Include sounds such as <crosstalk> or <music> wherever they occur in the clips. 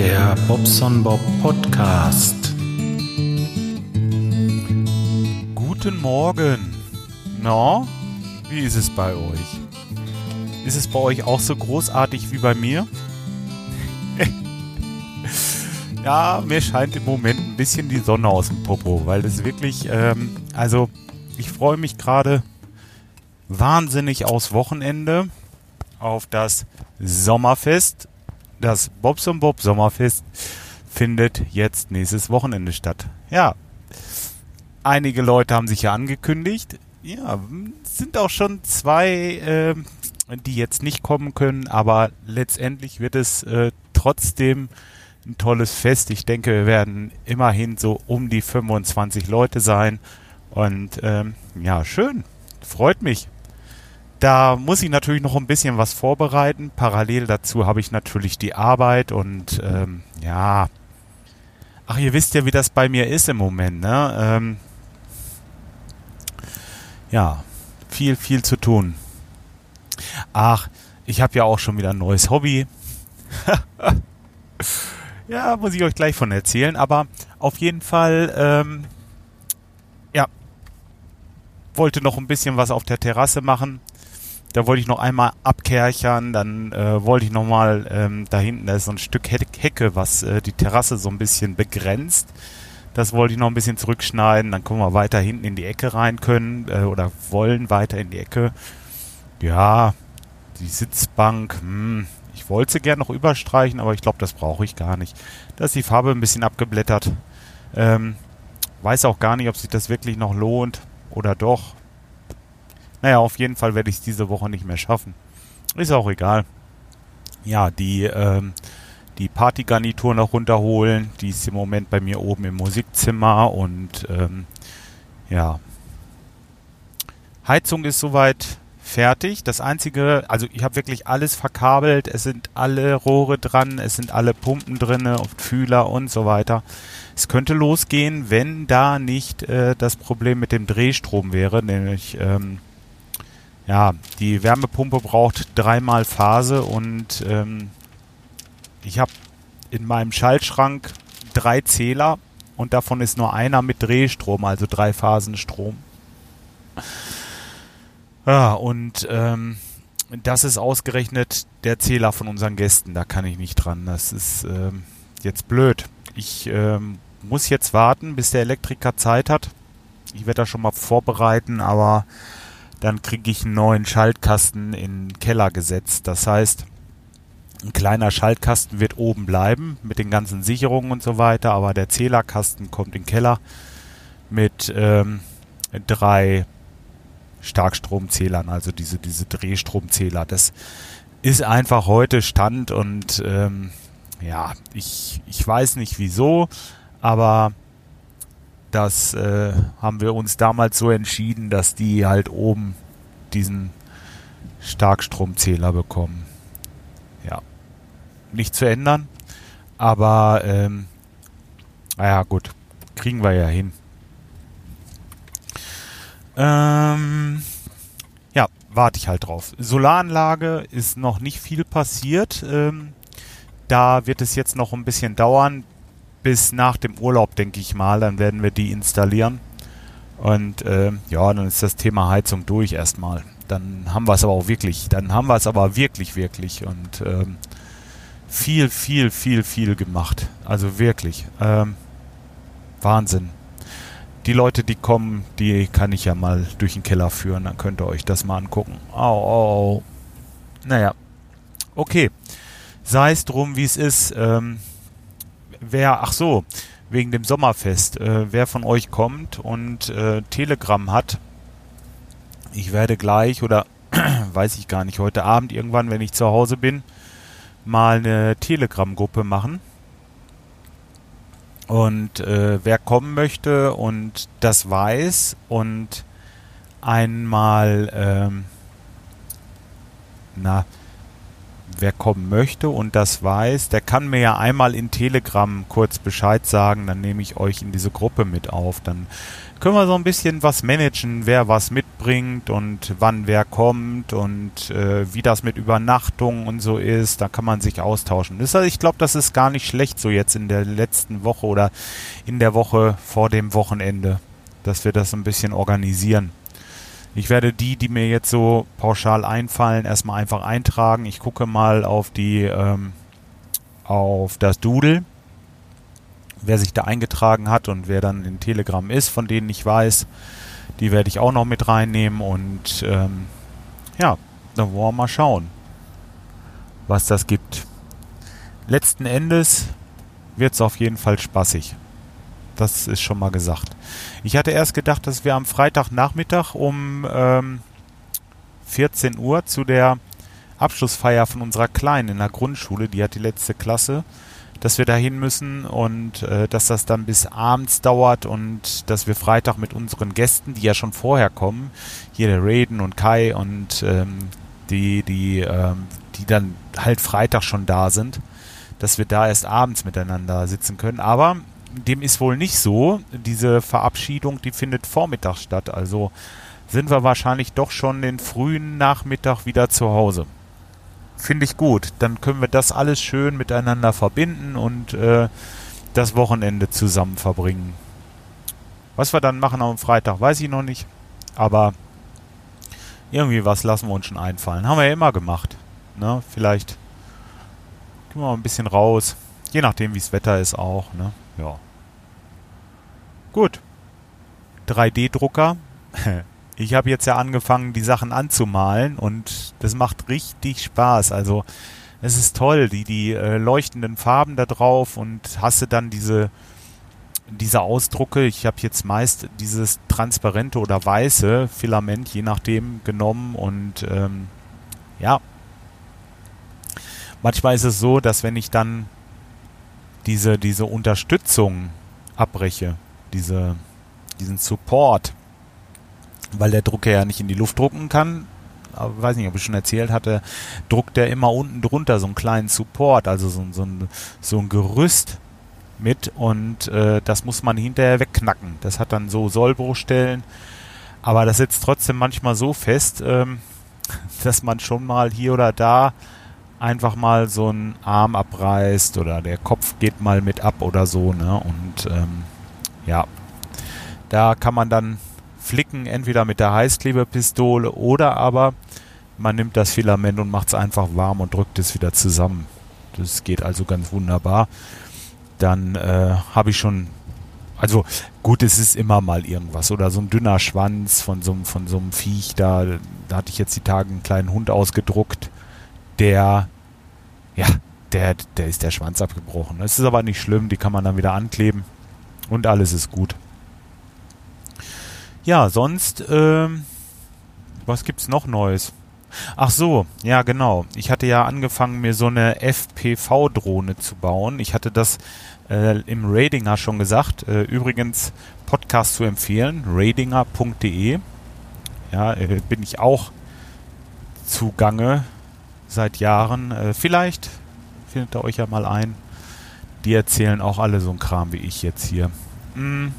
Der Bobson Bob Podcast. Guten Morgen. Na, wie ist es bei euch? Ist es bei euch auch so großartig wie bei mir? <laughs> ja, mir scheint im Moment ein bisschen die Sonne aus dem Popo, weil das wirklich, ähm, also ich freue mich gerade wahnsinnig aufs Wochenende, auf das Sommerfest. Das Bobs und Bob Sommerfest findet jetzt nächstes Wochenende statt. Ja, einige Leute haben sich ja angekündigt. Ja, sind auch schon zwei, äh, die jetzt nicht kommen können, aber letztendlich wird es äh, trotzdem ein tolles Fest. Ich denke, wir werden immerhin so um die 25 Leute sein. Und ähm, ja, schön. Freut mich. Da muss ich natürlich noch ein bisschen was vorbereiten. Parallel dazu habe ich natürlich die Arbeit und ähm, ja. Ach, ihr wisst ja, wie das bei mir ist im Moment, ne? Ähm, ja, viel, viel zu tun. Ach, ich habe ja auch schon wieder ein neues Hobby. <laughs> ja, muss ich euch gleich von erzählen. Aber auf jeden Fall, ähm, ja, wollte noch ein bisschen was auf der Terrasse machen. Da wollte ich noch einmal abkerchern, dann äh, wollte ich noch mal ähm, da hinten, da ist so ein Stück Hecke, was äh, die Terrasse so ein bisschen begrenzt. Das wollte ich noch ein bisschen zurückschneiden, dann können wir weiter hinten in die Ecke rein können äh, oder wollen weiter in die Ecke. Ja, die Sitzbank, hm, ich wollte sie gerne noch überstreichen, aber ich glaube, das brauche ich gar nicht. Da ist die Farbe ein bisschen abgeblättert. Ähm, weiß auch gar nicht, ob sich das wirklich noch lohnt oder doch. Naja, auf jeden Fall werde ich es diese Woche nicht mehr schaffen. Ist auch egal. Ja, die, ähm, die Partygarnitur noch runterholen. Die ist im Moment bei mir oben im Musikzimmer und ähm, ja. Heizung ist soweit fertig. Das einzige, also ich habe wirklich alles verkabelt. Es sind alle Rohre dran, es sind alle Pumpen drin, Fühler und so weiter. Es könnte losgehen, wenn da nicht äh, das Problem mit dem Drehstrom wäre, nämlich ähm, ja, die Wärmepumpe braucht dreimal Phase und ähm, ich habe in meinem Schaltschrank drei Zähler und davon ist nur einer mit Drehstrom, also drei Phasen Strom. Ja, und ähm, das ist ausgerechnet der Zähler von unseren Gästen. Da kann ich nicht dran. Das ist ähm, jetzt blöd. Ich ähm, muss jetzt warten, bis der Elektriker Zeit hat. Ich werde das schon mal vorbereiten, aber dann kriege ich einen neuen Schaltkasten in den Keller gesetzt. Das heißt, ein kleiner Schaltkasten wird oben bleiben mit den ganzen Sicherungen und so weiter, aber der Zählerkasten kommt in den Keller mit ähm, drei Starkstromzählern, also diese, diese Drehstromzähler. Das ist einfach heute Stand und ähm, ja, ich, ich weiß nicht wieso, aber das äh, haben wir uns damals so entschieden, dass die halt oben diesen Starkstromzähler bekommen. Ja, nicht zu ändern, aber ähm, naja gut, kriegen wir ja hin. Ähm, ja, warte ich halt drauf. Solaranlage ist noch nicht viel passiert. Ähm, da wird es jetzt noch ein bisschen dauern, bis nach dem Urlaub, denke ich mal. Dann werden wir die installieren. Und äh, ja, dann ist das Thema Heizung durch erstmal. Dann haben wir es aber auch wirklich. Dann haben wir es aber wirklich, wirklich. Und ähm, viel, viel, viel, viel gemacht. Also wirklich. Ähm, Wahnsinn. Die Leute, die kommen, die kann ich ja mal durch den Keller führen. Dann könnt ihr euch das mal angucken. Au, au, au. Naja. Okay. Sei es drum, wie es ist. Ähm, wer, ach so, wegen dem Sommerfest, äh, wer von euch kommt und äh, Telegram hat, ich werde gleich oder <clears throat> weiß ich gar nicht, heute Abend irgendwann, wenn ich zu Hause bin, mal eine Telegram-Gruppe machen. Und äh, wer kommen möchte und das weiß und einmal, ähm, na, wer kommen möchte und das weiß, der kann mir ja einmal in Telegram kurz Bescheid sagen, dann nehme ich euch in diese Gruppe mit auf. Dann können wir so ein bisschen was managen, wer was mitbringt und wann wer kommt und äh, wie das mit Übernachtung und so ist. Da kann man sich austauschen. Das, also ich glaube, das ist gar nicht schlecht so jetzt in der letzten Woche oder in der Woche vor dem Wochenende, dass wir das ein bisschen organisieren. Ich werde die, die mir jetzt so pauschal einfallen, erstmal einfach eintragen. Ich gucke mal auf die ähm, auf das Doodle, wer sich da eingetragen hat und wer dann in Telegram ist, von denen ich weiß, die werde ich auch noch mit reinnehmen und ähm, ja, dann wollen wir mal schauen, was das gibt. Letzten Endes wird es auf jeden Fall spaßig. Das ist schon mal gesagt. Ich hatte erst gedacht, dass wir am Freitagnachmittag um ähm, 14 Uhr zu der Abschlussfeier von unserer Kleinen in der Grundschule, die hat die letzte Klasse, dass wir da hin müssen und äh, dass das dann bis abends dauert und dass wir Freitag mit unseren Gästen, die ja schon vorher kommen, hier der Raiden und Kai und ähm, die, die, ähm, die dann halt Freitag schon da sind, dass wir da erst abends miteinander sitzen können. Aber dem ist wohl nicht so. Diese Verabschiedung, die findet vormittags statt. Also sind wir wahrscheinlich doch schon den frühen Nachmittag wieder zu Hause. Finde ich gut. Dann können wir das alles schön miteinander verbinden und äh, das Wochenende zusammen verbringen. Was wir dann machen am Freitag, weiß ich noch nicht. Aber irgendwie was lassen wir uns schon einfallen. Haben wir ja immer gemacht. Ne? Vielleicht gehen wir mal ein bisschen raus. Je nachdem, wie das Wetter ist auch. Ne? Ja. Gut. 3D-Drucker. <laughs> Ich habe jetzt ja angefangen, die Sachen anzumalen und das macht richtig Spaß. Also es ist toll, die, die äh, leuchtenden Farben da drauf und hast du dann diese, diese Ausdrucke. Ich habe jetzt meist dieses transparente oder weiße Filament, je nachdem, genommen und ähm, ja. Manchmal ist es so, dass wenn ich dann diese, diese Unterstützung abbreche, diese, diesen Support, weil der Drucker ja nicht in die Luft drucken kann, aber weiß nicht, ob ich schon erzählt hatte, druckt er immer unten drunter so einen kleinen Support, also so, so, ein, so ein Gerüst mit und äh, das muss man hinterher wegknacken. Das hat dann so Sollbruchstellen, aber das sitzt trotzdem manchmal so fest, ähm, <laughs> dass man schon mal hier oder da einfach mal so einen Arm abreißt oder der Kopf geht mal mit ab oder so, ne? Und ähm, ja, da kann man dann flicken, entweder mit der Heißklebepistole oder aber man nimmt das Filament und macht es einfach warm und drückt es wieder zusammen. Das geht also ganz wunderbar. Dann äh, habe ich schon, also gut, es ist immer mal irgendwas oder so ein dünner Schwanz von so, von so einem Viech da. Da hatte ich jetzt die Tage einen kleinen Hund ausgedruckt der, ja, der, der ist der Schwanz abgebrochen. Das ist aber nicht schlimm, die kann man dann wieder ankleben und alles ist gut. Ja, sonst, ähm, was gibt's noch Neues? Ach so, ja genau. Ich hatte ja angefangen, mir so eine FPV-Drohne zu bauen. Ich hatte das äh, im Radinger schon gesagt. Äh, übrigens, Podcast zu empfehlen, radinger.de. Ja, äh, bin ich auch zugange seit Jahren. Äh, vielleicht findet ihr euch ja mal ein. Die erzählen auch alle so ein Kram wie ich jetzt hier. Hm.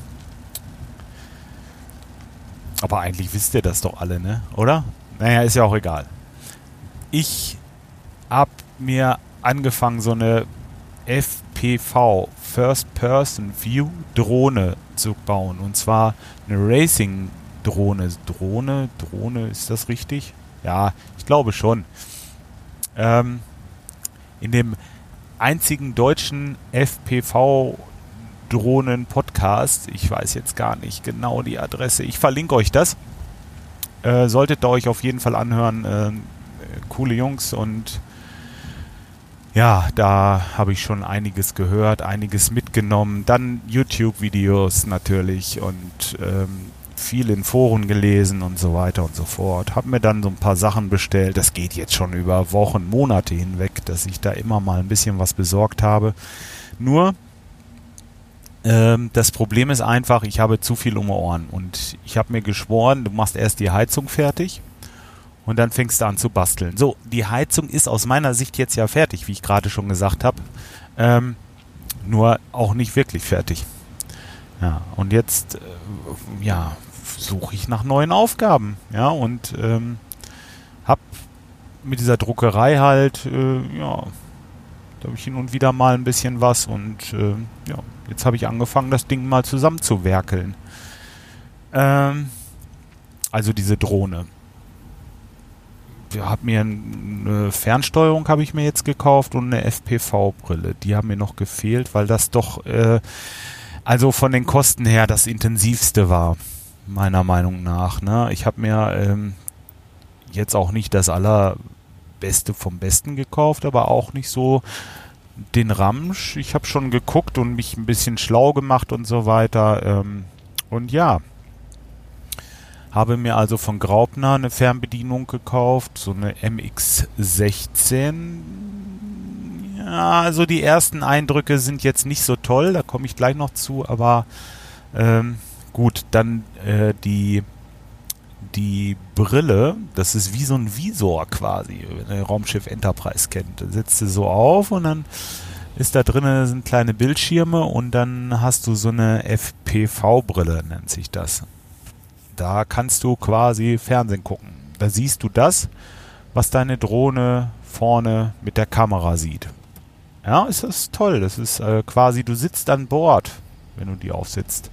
Aber eigentlich wisst ihr das doch alle, ne? Oder? Naja, ist ja auch egal. Ich hab mir angefangen, so eine FPV, First Person View Drohne zu bauen. Und zwar eine Racing Drohne. Drohne, Drohne, ist das richtig? Ja, ich glaube schon ähm, in dem einzigen deutschen FPV-Drohnen-Podcast, ich weiß jetzt gar nicht genau die Adresse, ich verlinke euch das. Äh, solltet ihr euch auf jeden Fall anhören. Äh, coole Jungs und ja, da habe ich schon einiges gehört, einiges mitgenommen. Dann YouTube-Videos natürlich und ähm, viel in Foren gelesen und so weiter und so fort. Hab mir dann so ein paar Sachen bestellt. Das geht jetzt schon über Wochen, Monate hinweg, dass ich da immer mal ein bisschen was besorgt habe. Nur ähm, das Problem ist einfach, ich habe zu viel um die Ohren und ich habe mir geschworen, du machst erst die Heizung fertig Und dann fängst du an zu basteln. So, die Heizung ist aus meiner Sicht jetzt ja fertig, wie ich gerade schon gesagt habe. Ähm, nur auch nicht wirklich fertig. Ja, und jetzt, äh, ja, suche ich nach neuen Aufgaben. Ja, und ähm, hab mit dieser Druckerei halt, äh, ja, da habe ich hin und wieder mal ein bisschen was und äh, ja, jetzt habe ich angefangen, das Ding mal zusammenzuwerkeln. Ähm, also diese Drohne. Ich habe mir eine Fernsteuerung habe ich mir jetzt gekauft und eine FPV-Brille. Die haben mir noch gefehlt, weil das doch äh, also von den Kosten her das intensivste war meiner Meinung nach. Ne? Ich habe mir ähm, jetzt auch nicht das allerbeste vom Besten gekauft, aber auch nicht so den Ramsch. Ich habe schon geguckt und mich ein bisschen schlau gemacht und so weiter. Ähm, und ja, habe mir also von Graupner eine Fernbedienung gekauft, so eine MX16. Ja, also die ersten Eindrücke sind jetzt nicht so toll, da komme ich gleich noch zu, aber ähm, gut, dann äh, die die Brille, das ist wie so ein Visor quasi, wenn ihr Raumschiff Enterprise kennt. Da setzt du so auf und dann ist da drinnen sind kleine Bildschirme und dann hast du so eine FPV-Brille, nennt sich das. Da kannst du quasi Fernsehen gucken. Da siehst du das, was deine Drohne vorne mit der Kamera sieht. Ja, ist das toll. Das ist äh, quasi, du sitzt an Bord, wenn du die aufsitzt.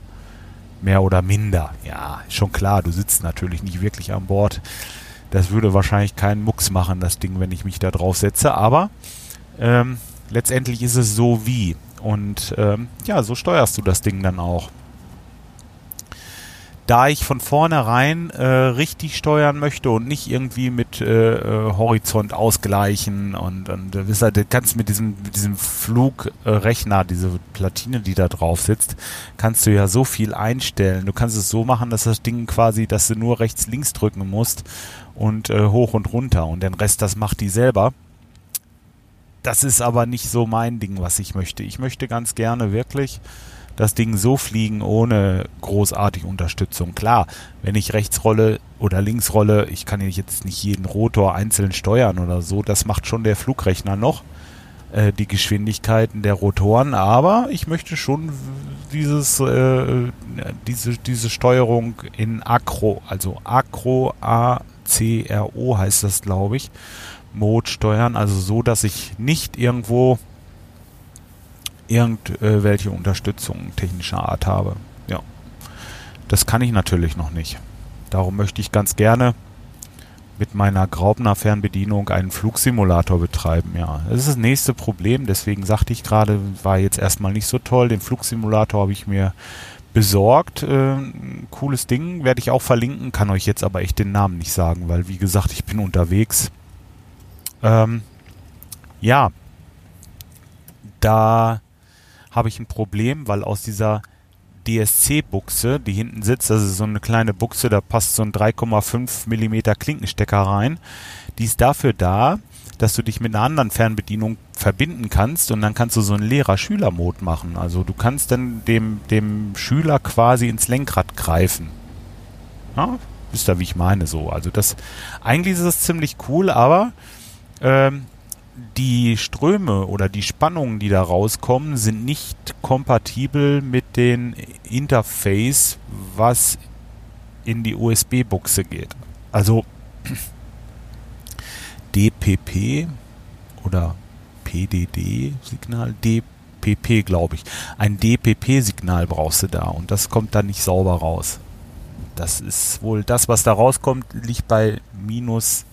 Mehr oder minder. Ja, schon klar, du sitzt natürlich nicht wirklich an Bord. Das würde wahrscheinlich keinen Mucks machen, das Ding, wenn ich mich da drauf setze. Aber ähm, letztendlich ist es so wie. Und ähm, ja, so steuerst du das Ding dann auch da ich von vornherein äh, richtig steuern möchte und nicht irgendwie mit äh, äh Horizont ausgleichen und, und du, wisst, du kannst mit diesem, mit diesem Flugrechner, diese Platine, die da drauf sitzt, kannst du ja so viel einstellen. Du kannst es so machen, dass das Ding quasi, dass du nur rechts, links drücken musst und äh, hoch und runter und den Rest, das macht die selber. Das ist aber nicht so mein Ding, was ich möchte. Ich möchte ganz gerne wirklich das Ding so fliegen ohne großartig Unterstützung. Klar, wenn ich rechts rolle oder links rolle, ich kann jetzt nicht jeden Rotor einzeln steuern oder so, das macht schon der Flugrechner noch, äh, die Geschwindigkeiten der Rotoren, aber ich möchte schon dieses, äh, diese, diese Steuerung in Acro, also Acro, A-C-R-O heißt das, glaube ich, Mode steuern, also so, dass ich nicht irgendwo irgendwelche Unterstützung technischer Art habe. Ja. Das kann ich natürlich noch nicht. Darum möchte ich ganz gerne mit meiner Graubner Fernbedienung einen Flugsimulator betreiben. Ja, das ist das nächste Problem. Deswegen sagte ich gerade, war jetzt erstmal nicht so toll. Den Flugsimulator habe ich mir besorgt. Äh, cooles Ding, werde ich auch verlinken, kann euch jetzt aber echt den Namen nicht sagen, weil wie gesagt, ich bin unterwegs. Ähm, ja, da habe ich ein Problem, weil aus dieser DSC-Buchse, die hinten sitzt, das ist so eine kleine Buchse, da passt so ein 3,5 mm Klinkenstecker rein. Die ist dafür da, dass du dich mit einer anderen Fernbedienung verbinden kannst und dann kannst du so einen Lehrer-Schüler-Mode machen. Also du kannst dann dem, dem Schüler quasi ins Lenkrad greifen. Ja, wisst ihr, wie ich meine so. Also das, eigentlich ist das ziemlich cool, aber ähm, die Ströme oder die Spannungen, die da rauskommen, sind nicht kompatibel mit dem Interface, was in die USB-Buchse geht. Also <clears throat> DPP oder PDD-Signal, DPP glaube ich. Ein DPP-Signal brauchst du da und das kommt dann nicht sauber raus. Das ist wohl das, was da rauskommt, liegt bei minus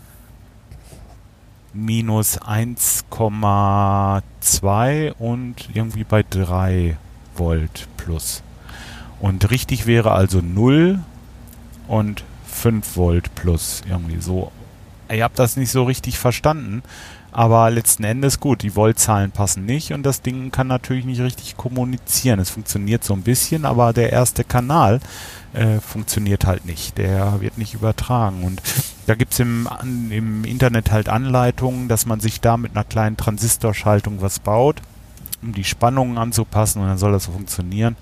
minus 1,2 und irgendwie bei 3 Volt plus. Und richtig wäre also 0 und 5 Volt plus irgendwie so. Ihr habt das nicht so richtig verstanden, aber letzten Endes gut, die Voltzahlen passen nicht und das Ding kann natürlich nicht richtig kommunizieren. Es funktioniert so ein bisschen, aber der erste Kanal äh, funktioniert halt nicht. Der wird nicht übertragen. Und da gibt's im, im Internet halt Anleitungen, dass man sich da mit einer kleinen Transistorschaltung was baut, um die Spannungen anzupassen und dann soll das funktionieren.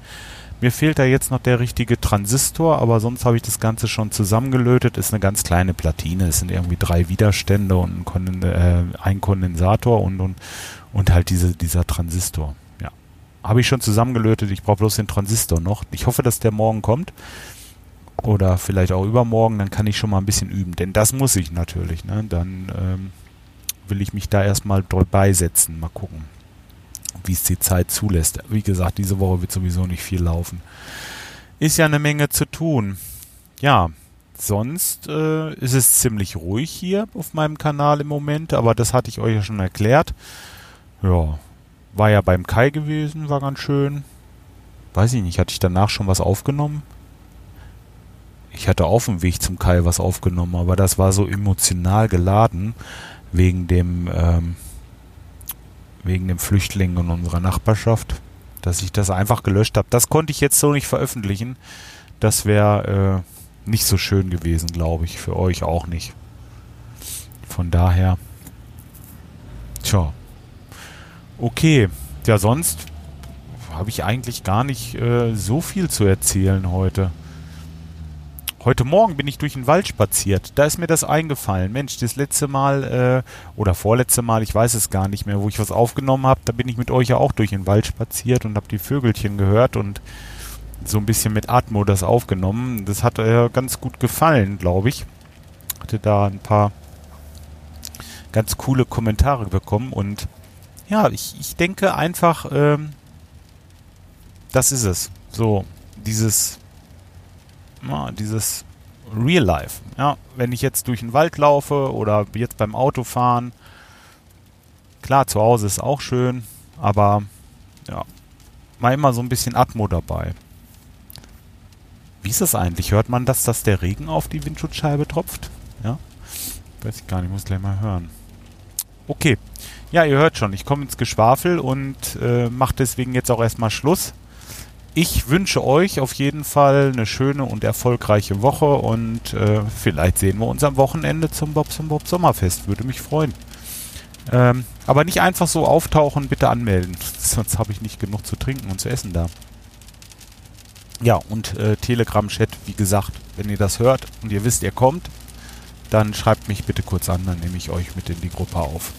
Mir fehlt da jetzt noch der richtige Transistor, aber sonst habe ich das Ganze schon zusammengelötet. Ist eine ganz kleine Platine. Es sind irgendwie drei Widerstände und ein, Konden äh, ein Kondensator und, und, und halt diese, dieser Transistor. Ja. Habe ich schon zusammengelötet. Ich brauche bloß den Transistor noch. Ich hoffe, dass der morgen kommt. Oder vielleicht auch übermorgen. Dann kann ich schon mal ein bisschen üben. Denn das muss ich natürlich. Ne? Dann ähm, will ich mich da erstmal beisetzen. Mal gucken wie es die Zeit zulässt. Wie gesagt, diese Woche wird sowieso nicht viel laufen. Ist ja eine Menge zu tun. Ja, sonst äh, ist es ziemlich ruhig hier auf meinem Kanal im Moment, aber das hatte ich euch ja schon erklärt. Ja, war ja beim Kai gewesen, war ganz schön. Weiß ich nicht, hatte ich danach schon was aufgenommen? Ich hatte auf dem Weg zum Kai was aufgenommen, aber das war so emotional geladen wegen dem ähm, wegen den Flüchtlingen in unserer Nachbarschaft, dass ich das einfach gelöscht habe. Das konnte ich jetzt so nicht veröffentlichen. Das wäre äh, nicht so schön gewesen, glaube ich. Für euch auch nicht. Von daher. Tja. Okay. Ja, sonst habe ich eigentlich gar nicht äh, so viel zu erzählen heute. Heute Morgen bin ich durch den Wald spaziert. Da ist mir das eingefallen. Mensch, das letzte Mal äh, oder vorletzte Mal, ich weiß es gar nicht mehr, wo ich was aufgenommen habe, da bin ich mit euch ja auch durch den Wald spaziert und habe die Vögelchen gehört und so ein bisschen mit Atmo das aufgenommen. Das hat äh, ganz gut gefallen, glaube ich. Hatte da ein paar ganz coole Kommentare bekommen und ja, ich, ich denke einfach, ähm, das ist es. So, dieses ja, dieses Real Life. Ja, wenn ich jetzt durch den Wald laufe oder jetzt beim Autofahren, klar, zu Hause ist auch schön, aber ja, mal immer so ein bisschen Atmo dabei. Wie ist das eigentlich? Hört man das, dass der Regen auf die Windschutzscheibe tropft? Ja? Weiß ich gar nicht, muss gleich mal hören. Okay. Ja, ihr hört schon, ich komme ins Geschwafel und äh, mache deswegen jetzt auch erstmal Schluss ich wünsche euch auf jeden Fall eine schöne und erfolgreiche Woche und äh, vielleicht sehen wir uns am Wochenende zum Bobs und Bob Sommerfest. Würde mich freuen. Ähm, aber nicht einfach so auftauchen, bitte anmelden. <laughs> Sonst habe ich nicht genug zu trinken und zu essen da. Ja, und äh, Telegram-Chat, wie gesagt, wenn ihr das hört und ihr wisst, ihr kommt, dann schreibt mich bitte kurz an, dann nehme ich euch mit in die Gruppe auf.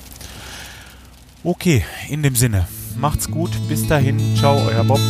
Okay, in dem Sinne, macht's gut, bis dahin, ciao, euer Bob.